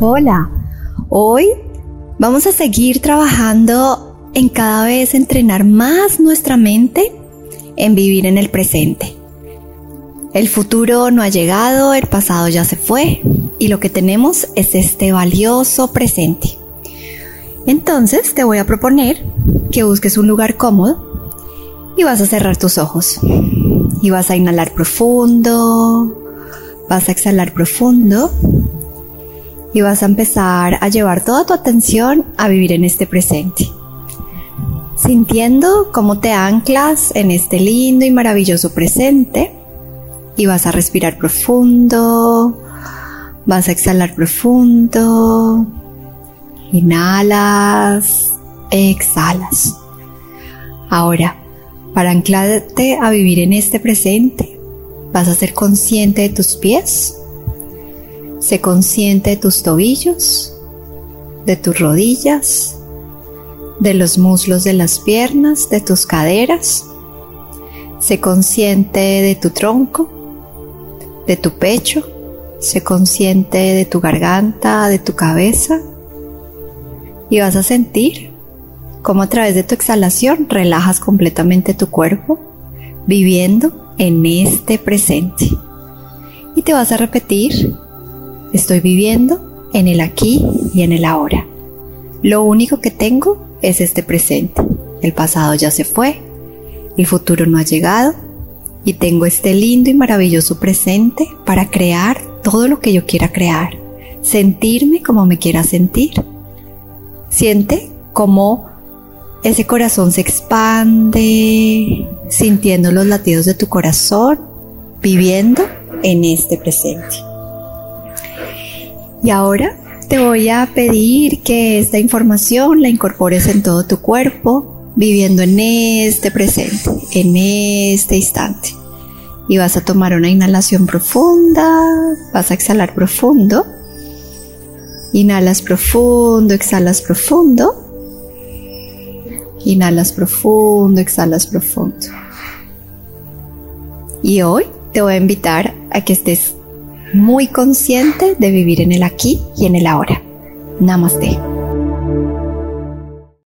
Hola, hoy vamos a seguir trabajando en cada vez entrenar más nuestra mente en vivir en el presente. El futuro no ha llegado, el pasado ya se fue y lo que tenemos es este valioso presente. Entonces te voy a proponer que busques un lugar cómodo y vas a cerrar tus ojos y vas a inhalar profundo, vas a exhalar profundo y vas a empezar a llevar toda tu atención a vivir en este presente. Sintiendo cómo te anclas en este lindo y maravilloso presente y vas a respirar profundo, vas a exhalar profundo, inhalas, exhalas. Ahora, para anclarte a vivir en este presente, vas a ser consciente de tus pies, sé consciente de tus tobillos, de tus rodillas, de los muslos de las piernas, de tus caderas. Sé consciente de tu tronco, de tu pecho. Sé consciente de tu garganta, de tu cabeza. Y vas a sentir cómo a través de tu exhalación relajas completamente tu cuerpo, viviendo en este presente. Y te vas a repetir, estoy viviendo en el aquí y en el ahora. Lo único que tengo es este presente. El pasado ya se fue, el futuro no ha llegado y tengo este lindo y maravilloso presente para crear todo lo que yo quiera crear, sentirme como me quiera sentir. Siente como ese corazón se expande, sintiendo los latidos de tu corazón, viviendo en este presente. Y ahora te voy a pedir que esta información la incorpores en todo tu cuerpo, viviendo en este presente, en este instante. Y vas a tomar una inhalación profunda, vas a exhalar profundo. Inhalas profundo, exhalas profundo. Inhalas profundo, exhalas profundo. Y hoy te voy a invitar a que estés muy consciente de vivir en el aquí y en el ahora. Namaste.